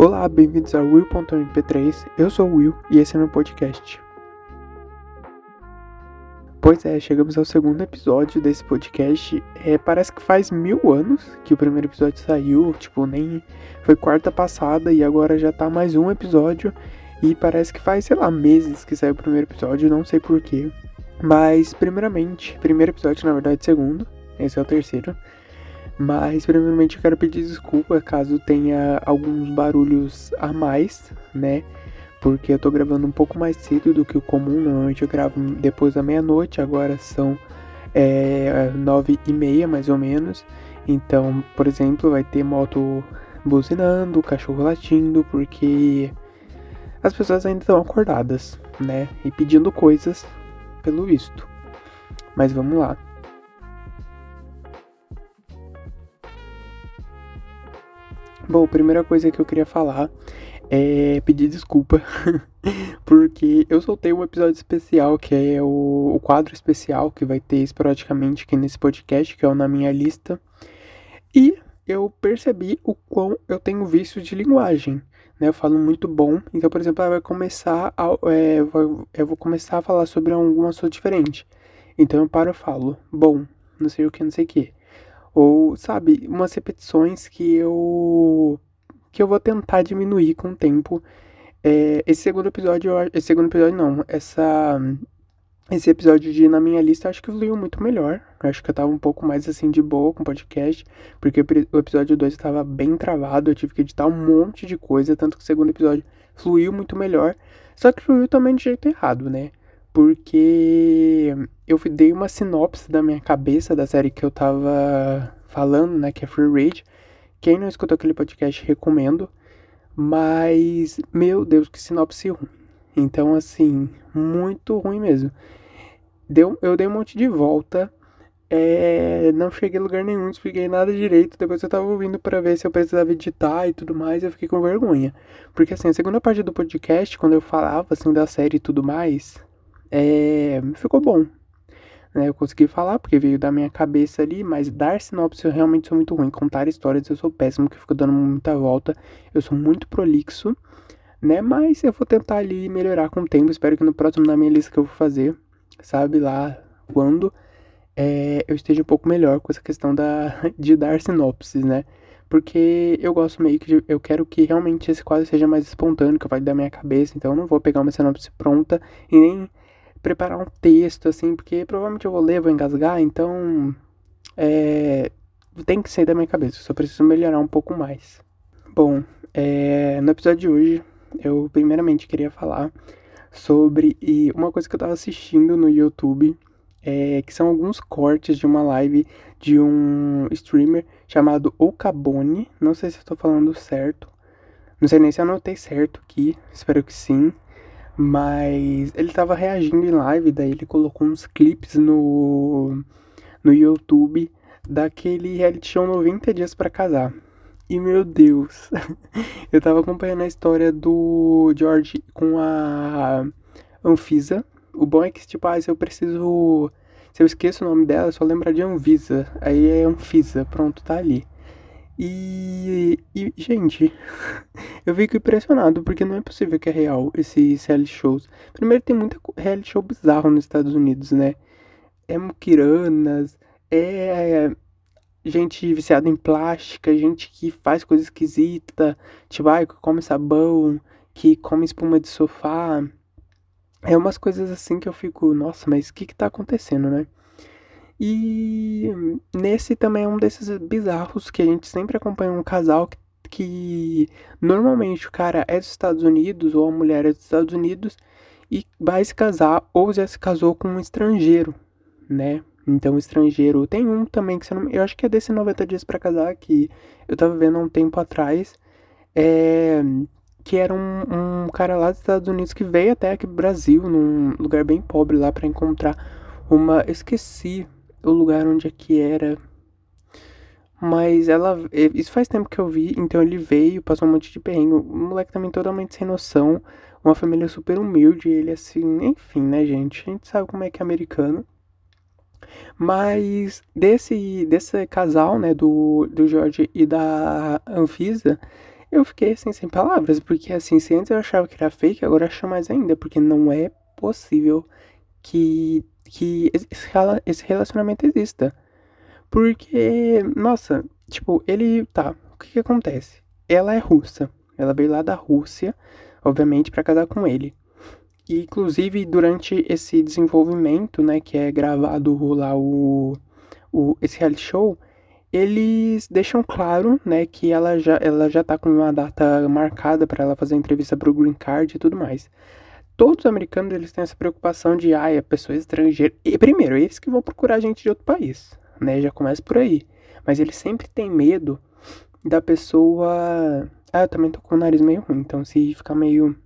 Olá, bem-vindos ao Will.mp3. Eu sou o Will e esse é meu podcast. Pois é, chegamos ao segundo episódio desse podcast. É, parece que faz mil anos que o primeiro episódio saiu, tipo, nem foi quarta passada e agora já tá mais um episódio. E parece que faz, sei lá, meses que saiu o primeiro episódio, não sei porquê. Mas, primeiramente, primeiro episódio, na verdade, segundo, esse é o terceiro. Mas, primeiramente, eu quero pedir desculpa caso tenha alguns barulhos a mais, né? Porque eu tô gravando um pouco mais cedo do que o comum. Normalmente eu gravo depois da meia-noite, agora são é, nove e meia, mais ou menos. Então, por exemplo, vai ter moto buzinando, cachorro latindo, porque as pessoas ainda estão acordadas, né? E pedindo coisas, pelo visto. Mas vamos lá. Bom, primeira coisa que eu queria falar é pedir desculpa, porque eu soltei um episódio especial, que é o, o, quadro especial que vai ter esporadicamente aqui nesse podcast, que é o Na Minha Lista, e eu percebi o quão eu tenho vício de linguagem, né? Eu falo muito bom, então, por exemplo, vai começar a, é, eu vou começar a falar sobre algum assunto diferente, então eu paro e falo, bom, não sei o que, não sei o que. Ou, sabe, umas repetições que eu que eu vou tentar diminuir com o tempo. É, esse segundo episódio, esse segundo episódio não, essa esse episódio de na minha lista acho que fluiu muito melhor. acho que eu tava um pouco mais assim de boa com o podcast, porque o episódio 2 estava bem travado, eu tive que editar um monte de coisa, tanto que o segundo episódio fluiu muito melhor. Só que fluiu também de jeito errado, né? Porque eu dei uma sinopse da minha cabeça da série que eu tava falando, né, que é Free Rage. Quem não escutou aquele podcast, recomendo. Mas, meu Deus, que sinopse ruim. Então, assim, muito ruim mesmo. Deu, eu dei um monte de volta. É, não cheguei a lugar nenhum, não expliquei nada direito. Depois eu tava ouvindo para ver se eu precisava editar e tudo mais. Eu fiquei com vergonha. Porque, assim, a segunda parte do podcast, quando eu falava, assim, da série e tudo mais, é, ficou bom. Né? Eu consegui falar porque veio da minha cabeça ali, mas dar sinopse eu realmente sou muito ruim. Contar histórias eu sou péssimo, que fico dando muita volta. Eu sou muito prolixo, né? Mas eu vou tentar ali melhorar com o tempo. Espero que no próximo na minha lista que eu vou fazer, sabe lá quando, é, eu esteja um pouco melhor com essa questão da, de dar sinopses, né? Porque eu gosto meio que de, eu quero que realmente esse quadro seja mais espontâneo, que vai da minha cabeça, então eu não vou pegar uma sinopse pronta e nem preparar um texto, assim, porque provavelmente eu vou ler, vou engasgar, então é, tem que ser da minha cabeça, só preciso melhorar um pouco mais. Bom, é, no episódio de hoje, eu primeiramente queria falar sobre uma coisa que eu tava assistindo no YouTube, é, que são alguns cortes de uma live de um streamer chamado Okabone, não sei se eu tô falando certo, não sei nem se eu anotei certo aqui, espero que sim. Mas ele tava reagindo em live, daí ele colocou uns clipes no, no YouTube daquele reality show 90 Dias para Casar. E meu Deus, eu tava acompanhando a história do George com a Anfisa. O bom é que, tipo, ah, se eu preciso. Se eu esqueço o nome dela, só lembrar de Anvisa. Aí é Anfisa, pronto, tá ali. E, e, gente, eu fico impressionado porque não é possível que é real esses reality shows. Primeiro, tem muita reality show bizarro nos Estados Unidos, né? É muquiranas, é gente viciada em plástica, gente que faz coisa esquisita, tipo, ai, que come sabão, que come espuma de sofá. É umas coisas assim que eu fico, nossa, mas o que que tá acontecendo, né? E nesse também é um desses bizarros que a gente sempre acompanha um casal que, que normalmente o cara é dos Estados Unidos ou a mulher é dos Estados Unidos e vai se casar ou já se casou com um estrangeiro, né? Então, estrangeiro. Tem um também que você não, eu acho que é desse 90 dias para casar que eu tava vendo há um tempo atrás. É, que era um, um cara lá dos Estados Unidos que veio até aqui pro Brasil, num lugar bem pobre lá para encontrar uma. Esqueci o lugar onde é que era. Mas ela. Isso faz tempo que eu vi, então ele veio, passou um monte de perrengue. O moleque também totalmente sem noção. Uma família super humilde, ele assim, enfim, né, gente? A gente sabe como é que é americano. Mas desse, desse casal, né, do, do Jorge e da Anfisa, eu fiquei assim sem palavras, porque assim, se antes eu achava que era fake, agora acho mais ainda, porque não é possível que, que esse relacionamento exista. Porque, nossa, tipo, ele tá, o que que acontece? Ela é russa, ela veio lá da Rússia, obviamente, para casar com ele. E, inclusive, durante esse desenvolvimento, né, que é gravado lá o, o esse reality show, eles deixam claro, né, que ela já, ela já tá com uma data marcada para ela fazer entrevista pro Green Card e tudo mais. Todos os americanos, eles têm essa preocupação de, ah, a pessoa é estrangeira. E, primeiro, eles que vão procurar gente de outro país, né, já começa por aí. Mas eles sempre têm medo da pessoa... Ah, eu também tô com o nariz meio ruim, então se ficar meio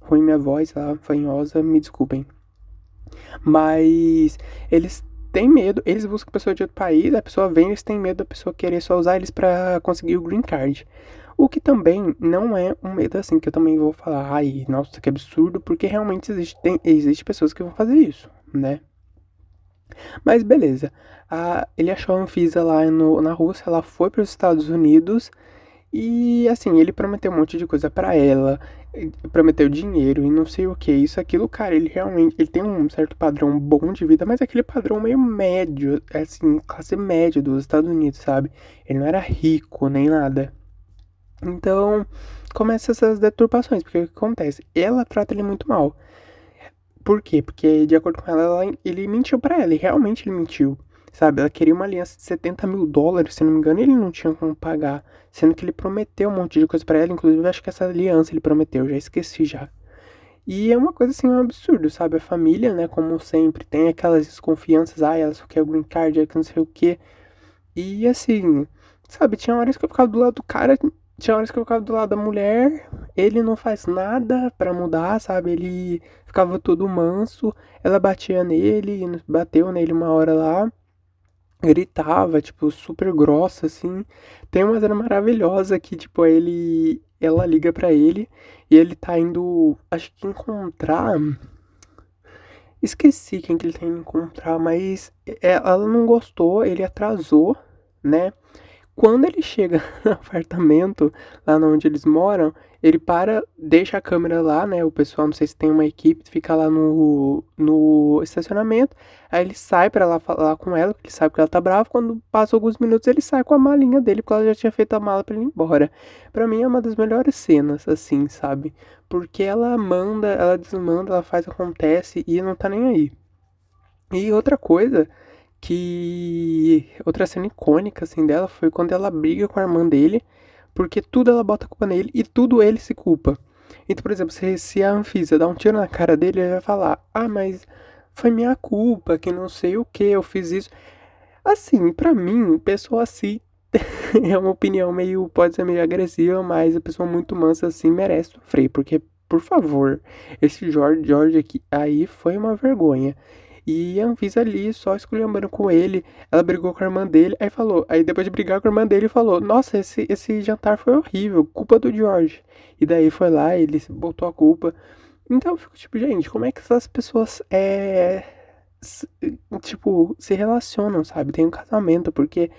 ruim minha voz, lá, fanhosa, me desculpem. Mas eles têm medo, eles buscam pessoa de outro país, a pessoa vem, eles têm medo da pessoa querer só usar eles para conseguir o green card. O que também não é um medo assim, que eu também vou falar, ai, nossa, que absurdo, porque realmente existe, tem, existe pessoas que vão fazer isso, né? Mas beleza, a, ele achou a Anfisa lá no, na Rússia, ela foi para os Estados Unidos e assim, ele prometeu um monte de coisa para ela, prometeu dinheiro e não sei o que, isso, aquilo, cara, ele realmente, ele tem um certo padrão bom de vida, mas aquele padrão meio médio, assim, classe média dos Estados Unidos, sabe? Ele não era rico nem nada. Então, começa essas deturpações, porque o que acontece? Ela trata ele muito mal. Por quê? Porque, de acordo com ela, ela ele mentiu para ela, e realmente ele mentiu. Sabe, ela queria uma aliança de 70 mil dólares, se não me engano, e ele não tinha como pagar. Sendo que ele prometeu um monte de coisa para ela, inclusive acho que essa aliança ele prometeu, já esqueci já. E é uma coisa assim, um absurdo, sabe? A família, né, como sempre, tem aquelas desconfianças, ah, ela só quer o green card, é que não sei o quê. E assim, sabe, tinha horas que eu ficava do lado do cara, tinha horas que eu ficava do lado da mulher, ele não faz nada para mudar, sabe? Ele ficava todo manso, ela batia nele, bateu nele uma hora lá gritava, tipo, super grossa, assim. Tem uma cena maravilhosa que, tipo, ele. Ela liga para ele e ele tá indo. Acho que encontrar. Esqueci quem que ele tem que encontrar, mas é, ela não gostou, ele atrasou, né? Quando ele chega no apartamento, lá onde eles moram, ele para, deixa a câmera lá, né? O pessoal, não sei se tem uma equipe, fica lá no, no estacionamento. Aí ele sai para lá falar com ela, porque ele sabe que ela tá brava. Quando passa alguns minutos, ele sai com a malinha dele, porque ela já tinha feito a mala para ele ir embora. Para mim é uma das melhores cenas, assim, sabe? Porque ela manda, ela desmanda, ela faz, acontece e não tá nem aí. E outra coisa que outra cena icônica assim dela foi quando ela briga com a irmã dele, porque tudo ela bota a culpa nele e tudo ele se culpa. Então, por exemplo, se, se a Anfisa dá um tiro na cara dele, ele vai falar: "Ah, mas foi minha culpa, que não sei o que, eu fiz isso". Assim, para mim, pessoa assim é uma opinião meio pode ser meio agressiva, mas a pessoa muito mansa assim merece sofrer, porque por favor, esse George, George aqui aí foi uma vergonha. E a Anvisa ali só esculhambando com ele. Ela brigou com a irmã dele. Aí falou. Aí depois de brigar com a irmã dele, falou: Nossa, esse, esse jantar foi horrível. Culpa do George. E daí foi lá, ele botou a culpa. Então eu fico tipo, gente, como é que essas pessoas é. Tipo, se relacionam, sabe? Tem um casamento, porque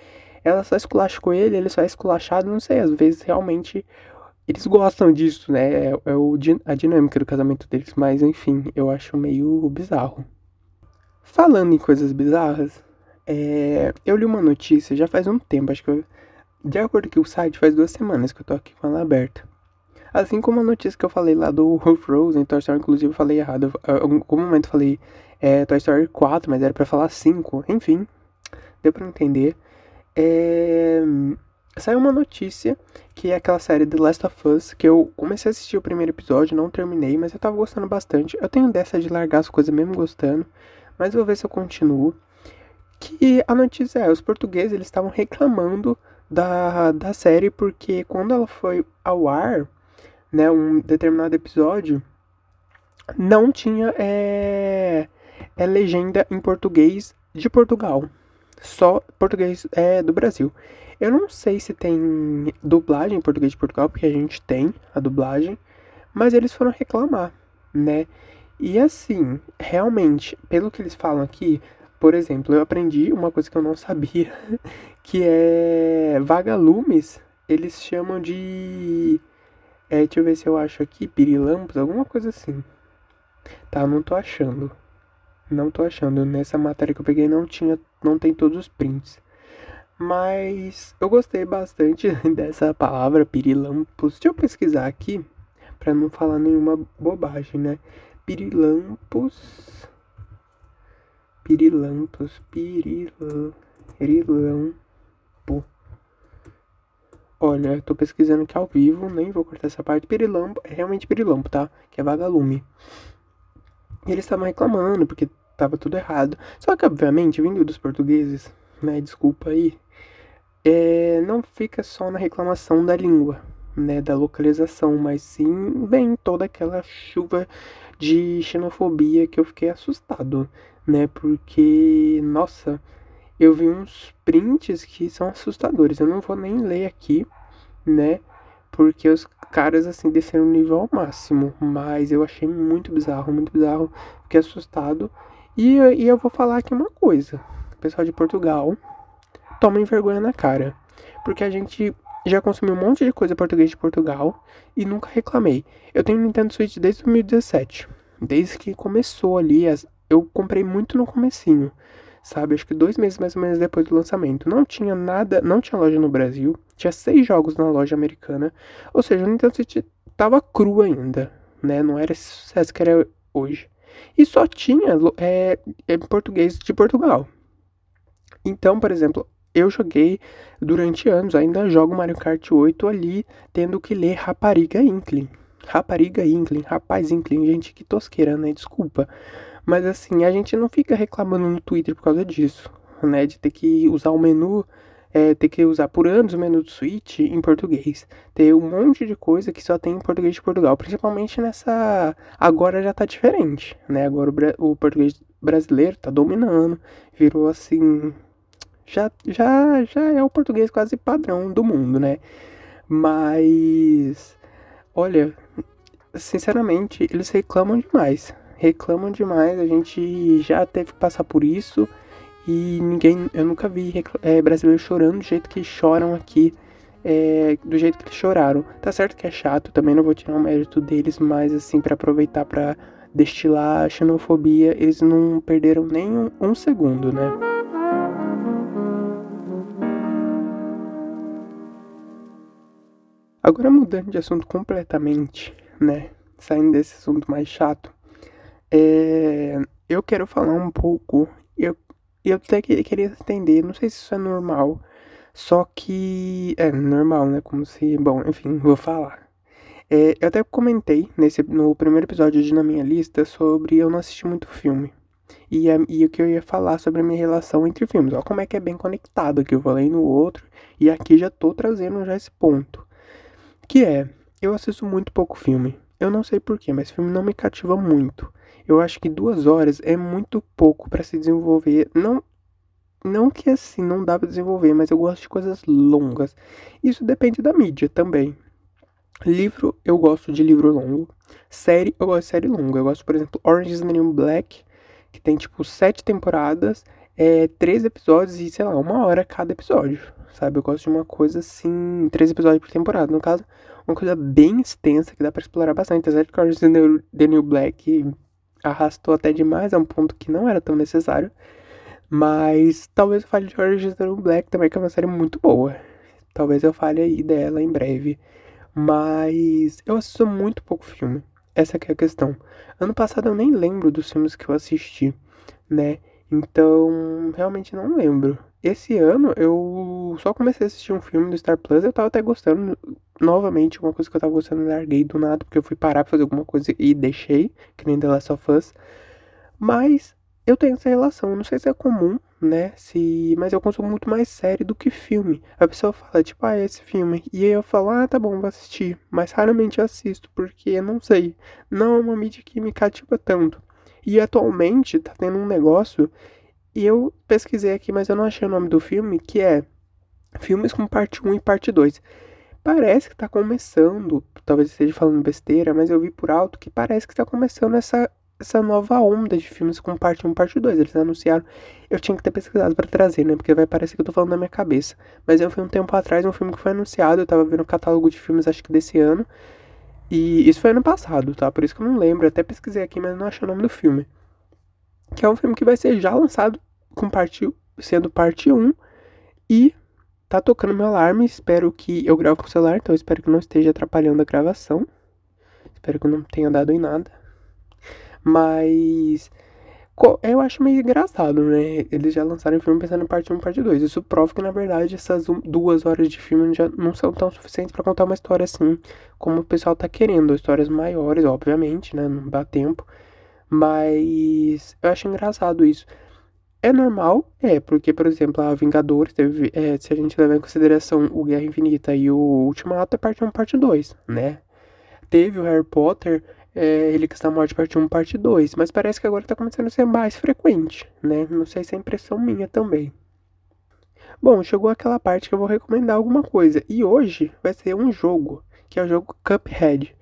ela só esculacha com ele, ele só é esculachado, não sei, às vezes realmente eles gostam disso, né? É, é o, a dinâmica do casamento deles, mas enfim, eu acho meio bizarro. Falando em coisas bizarras, é, eu li uma notícia já faz um tempo, acho que eu, de acordo com o site, faz duas semanas que eu tô aqui com ela aberta. Assim como a notícia que eu falei lá do Frozen, Toy Story, inclusive eu falei errado. Em algum momento eu falei é, Toy Story 4, mas era pra falar 5. Enfim, deu pra entender. É, saiu uma notícia que é aquela série The Last of Us, que eu comecei a assistir o primeiro episódio, não terminei, mas eu tava gostando bastante. Eu tenho dessa de largar as coisas mesmo gostando mas vou ver se eu continuo. Que a notícia é, os portugueses eles estavam reclamando da, da série porque quando ela foi ao ar, né, um determinado episódio, não tinha é, é legenda em português de Portugal. Só português é, do Brasil. Eu não sei se tem dublagem em português de Portugal, porque a gente tem a dublagem, mas eles foram reclamar, né? E assim, realmente, pelo que eles falam aqui, por exemplo, eu aprendi uma coisa que eu não sabia, que é vagalumes, eles chamam de. É, deixa eu ver se eu acho aqui, pirilampos, alguma coisa assim. Tá, não tô achando. Não tô achando. Nessa matéria que eu peguei não tinha, não tem todos os prints. Mas eu gostei bastante dessa palavra pirilampos. Deixa eu pesquisar aqui para não falar nenhuma bobagem, né? Pirilampos. Pirilampos, pirilampo. Olha, eu tô pesquisando aqui ao vivo, nem vou cortar essa parte. Pirilampo é realmente pirilampo, tá? Que é vagalume. E eles estavam reclamando porque tava tudo errado. Só que, obviamente, vindo dos portugueses, né? Desculpa aí. É, não fica só na reclamação da língua, né? Da localização, mas sim vem toda aquela chuva de xenofobia que eu fiquei assustado, né? Porque, nossa eu vi uns prints que são assustadores. Eu não vou nem ler aqui, né? Porque os caras, assim, desceram o nível ao máximo. Mas eu achei muito bizarro, muito bizarro. Fiquei assustado. E, e eu vou falar aqui uma coisa. Pessoal de Portugal, tomem vergonha na cara. Porque a gente já consumiu um monte de coisa português de Portugal e nunca reclamei. Eu tenho Nintendo Switch desde 2017. Desde que começou ali, eu comprei muito no comecinho sabe? Acho que dois meses mais ou menos depois do lançamento. Não tinha nada, não tinha loja no Brasil, tinha seis jogos na loja americana, ou seja, o Nintendo Switch tava cru ainda, né? Não era esse sucesso que era hoje. E só tinha é, é, português de Portugal. Então, por exemplo, eu joguei durante anos, ainda jogo Mario Kart 8 ali, tendo que ler Rapariga Inkling. Rapariga Inkling, rapaz Inkling, gente, que tosqueira, né? Desculpa. Mas assim, a gente não fica reclamando no Twitter por causa disso, né? De ter que usar o menu, é, ter que usar por anos o menu do Switch em português. Ter um monte de coisa que só tem em português de Portugal. Principalmente nessa. Agora já tá diferente, né? Agora o, o português brasileiro tá dominando. Virou assim. Já, já, já é o português quase padrão do mundo, né? Mas. Olha, sinceramente, eles reclamam demais reclamam demais. A gente já teve que passar por isso e ninguém, eu nunca vi é, brasileiros chorando do jeito que choram aqui, é, do jeito que eles choraram. Tá certo que é chato, também não vou tirar o mérito deles, mas assim para aproveitar para destilar a xenofobia, eles não perderam nem um, um segundo, né? Agora mudando de assunto completamente, né? Saindo desse assunto mais chato. É, eu quero falar um pouco. Eu, eu até queria entender, não sei se isso é normal. Só que. É normal, né? Como se. Bom, enfim, vou falar. É, eu até comentei nesse, no primeiro episódio de Na Minha Lista sobre eu não assistir muito filme. E, e o que eu ia falar sobre a minha relação entre filmes. Olha como é que é bem conectado que eu falei no outro. E aqui já tô trazendo já esse ponto. Que é, eu assisto muito pouco filme. Eu não sei porquê, mas filme não me cativa muito. Eu acho que duas horas é muito pouco para se desenvolver. Não, não que assim não dá para desenvolver, mas eu gosto de coisas longas. Isso depende da mídia também. Livro, eu gosto de livro longo. Série, eu gosto de série longa. Eu gosto, por exemplo, Orange is the New Black, que tem tipo sete temporadas, é, três episódios e, sei lá, uma hora cada episódio. Sabe? Eu gosto de uma coisa assim, três episódios por temporada. No caso, uma coisa bem extensa que dá para explorar bastante. Apesar de Orange is the New Black arrastou até demais a um ponto que não era tão necessário. Mas talvez eu fale de Orange is the New Black também, que é uma série muito boa. Talvez eu fale aí dela em breve. Mas eu assisto muito pouco filme. Essa é a questão. Ano passado eu nem lembro dos filmes que eu assisti, né? Então, realmente não lembro. Esse ano eu só comecei a assistir um filme do Star Plus, eu tava até gostando. Novamente, uma coisa que eu tava gostando, larguei do nada, porque eu fui parar pra fazer alguma coisa e deixei, que nem The Last of Us. Mas eu tenho essa relação, não sei se é comum, né? Se, mas eu consumo muito mais série do que filme. A pessoa fala, tipo, ah, esse filme. E aí eu falo, ah, tá bom, vou assistir. Mas raramente eu assisto, porque não sei. Não é uma mídia que me cativa tanto. E atualmente tá tendo um negócio e eu pesquisei aqui, mas eu não achei o nome do filme, que é Filmes com parte 1 e parte 2. Parece que tá começando, talvez esteja falando besteira, mas eu vi por alto que parece que tá começando essa essa nova onda de filmes com parte 1 parte 2. Eles anunciaram. Eu tinha que ter pesquisado para trazer, né? Porque vai parecer que eu tô falando na minha cabeça. Mas eu fui um tempo atrás, um filme que foi anunciado. Eu tava vendo o catálogo de filmes, acho que desse ano. E isso foi ano passado, tá? Por isso que eu não lembro. até pesquisei aqui, mas não achei o nome do filme. Que é um filme que vai ser já lançado com parte, sendo parte 1. E tá tocando meu alarme. Espero que. Eu gravo com o celular, então espero que não esteja atrapalhando a gravação. Espero que não tenha dado em nada. Mas. Eu acho meio engraçado, né? Eles já lançaram o filme pensando em parte 1 e parte 2. Isso prova que, na verdade, essas duas horas de filme já não são tão suficientes para contar uma história assim como o pessoal tá querendo. Histórias maiores, obviamente, né? Não dá tempo. Mas eu acho engraçado isso. É normal, é, porque, por exemplo, a Vingadores teve. É, se a gente levar em consideração o Guerra Infinita e o Ultimato, é parte 1 e parte 2, né? Teve o Harry Potter é, Relíquias da Morte parte 1, parte 2, mas parece que agora tá começando a ser mais frequente, né? Não sei se é impressão minha também. Bom, chegou aquela parte que eu vou recomendar alguma coisa, e hoje vai ser um jogo, que é o jogo Cuphead.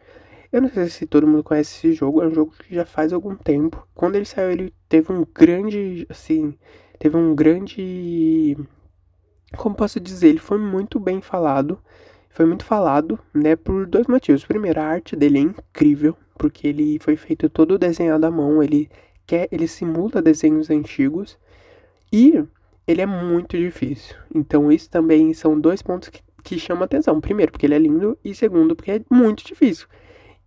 Eu não sei se todo mundo conhece esse jogo, é um jogo que já faz algum tempo. Quando ele saiu, ele teve um grande, assim, teve um grande como posso dizer, ele foi muito bem falado. Foi muito falado, né, por dois motivos. Primeiro, a arte dele é incrível, porque ele foi feito todo desenhado à mão, ele quer, ele simula desenhos antigos e ele é muito difícil. Então isso também são dois pontos que, que chamam atenção. Primeiro, porque ele é lindo e segundo, porque é muito difícil.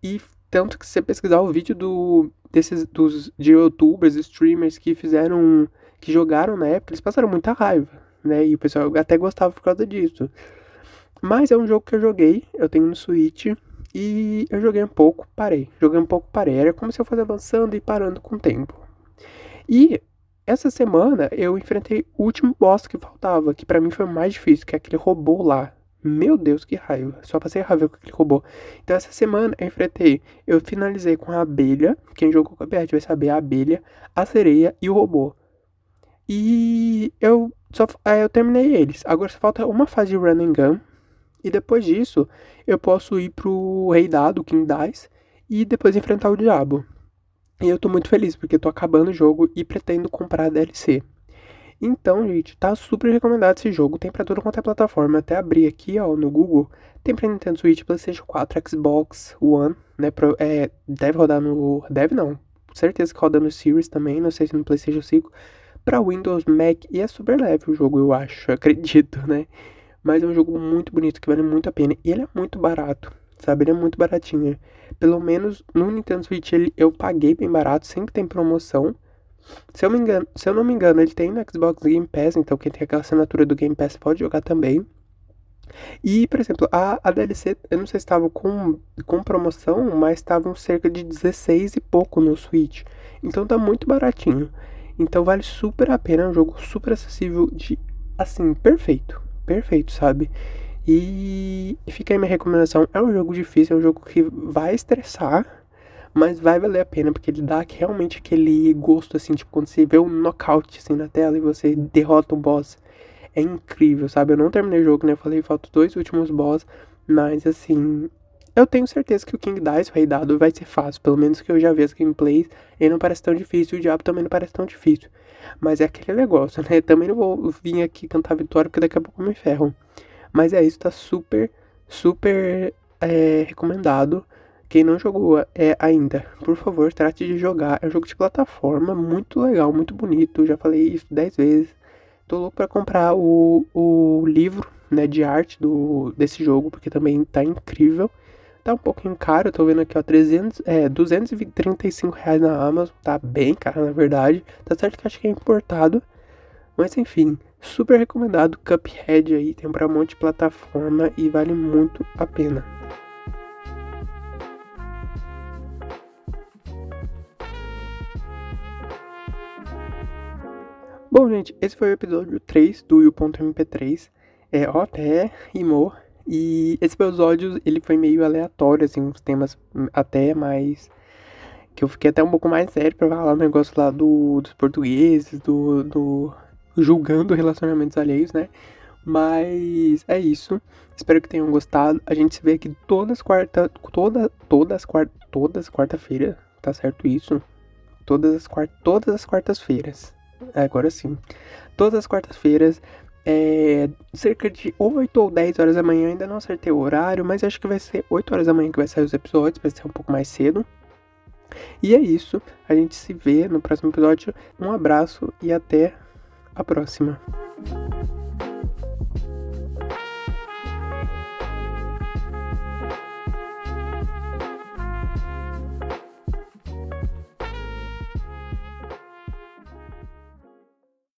E tanto que se você pesquisar o vídeo do desses dos de youtubers, streamers que fizeram que jogaram na época, eles passaram muita raiva, né? E o pessoal até gostava por causa disso. Mas é um jogo que eu joguei, eu tenho no Switch e eu joguei um pouco, parei. Joguei um pouco, parei. Era como se eu fosse avançando e parando com o tempo. E essa semana eu enfrentei o último boss que faltava, que para mim foi o mais difícil, que é aquele robô lá. Meu Deus, que raiva. Só passei raiva com aquele robô. Então essa semana eu enfrentei, eu finalizei com a abelha. Quem jogou com a abelha vai saber a abelha, a sereia e o robô. E eu só eu terminei eles. Agora só falta uma fase de run and gun e depois disso, eu posso ir pro Rei Dado, King Dice, e depois enfrentar o Diabo. E eu tô muito feliz, porque tô acabando o jogo e pretendo comprar a DLC. Então, gente, tá super recomendado esse jogo. Tem pra tudo quanto é plataforma. Até abrir aqui, ó, no Google. Tem pra Nintendo Switch, PlayStation 4, Xbox One, né? Pro, é, deve rodar no. Deve não. Certeza que roda no Series também. Não sei se no PlayStation 5. Pra Windows, Mac. E é super leve o jogo, eu acho. Acredito, né? Mas é um jogo muito bonito, que vale muito a pena. E ele é muito barato, sabe? Ele é muito baratinho. Pelo menos no Nintendo Switch ele, eu paguei bem barato, sempre tem promoção. Se eu, me engano, se eu não me engano, ele tem no Xbox Game Pass, então quem tem aquela assinatura do Game Pass pode jogar também. E, por exemplo, a, a DLC, eu não sei se estava com, com promoção, mas estavam cerca de 16 e pouco no Switch. Então tá muito baratinho. Então vale super a pena, é um jogo super acessível de assim, perfeito perfeito, sabe? E, fica aí minha recomendação. É um jogo difícil, é um jogo que vai estressar, mas vai valer a pena, porque ele dá realmente aquele gosto, assim, tipo, quando você vê um knockout, assim, na tela e você derrota um boss. É incrível, sabe? Eu não terminei o jogo, né? Eu falei, faltam dois últimos boss, mas, assim, eu tenho certeza que o King Dice, o Rei Dado, vai ser fácil. Pelo menos que eu já vi as gameplays, ele não parece tão difícil. O Diabo também não parece tão difícil. Mas é aquele negócio, né? Também não vou vir aqui cantar vitória, porque daqui a pouco me ferram. Mas é isso, tá super, super é, recomendado. Quem não jogou é, ainda, por favor, trate de jogar. É um jogo de plataforma muito legal, muito bonito. Já falei isso 10 vezes. Tô louco pra comprar o, o livro né, de arte do, desse jogo, porque também tá incrível. Tá um pouquinho caro, tô vendo aqui, ó, 300, é, 235 reais na Amazon. Tá bem caro, na verdade. Tá certo que acho que é importado. Mas enfim, super recomendado. Cuphead aí, tem pra um monte de plataforma e vale muito a pena. Bom, gente, esse foi o episódio 3 do U.MP3. É, ó, até rimou. E esse episódio, ele foi meio aleatório, assim, uns temas até mais... Que eu fiquei até um pouco mais sério pra falar o negócio lá do, dos portugueses, do, do... Julgando relacionamentos alheios, né? Mas é isso. Espero que tenham gostado. A gente se vê aqui todas quarta... Toda, todas quarta... Todas quarta-feira. Tá certo isso? todas as, quart todas as quartas-feiras. Agora sim. Todas as quartas-feiras, é, cerca de 8 ou 10 horas da manhã, ainda não acertei o horário, mas acho que vai ser 8 horas da manhã que vai sair os episódios, vai ser um pouco mais cedo. E é isso, a gente se vê no próximo episódio. Um abraço e até a próxima.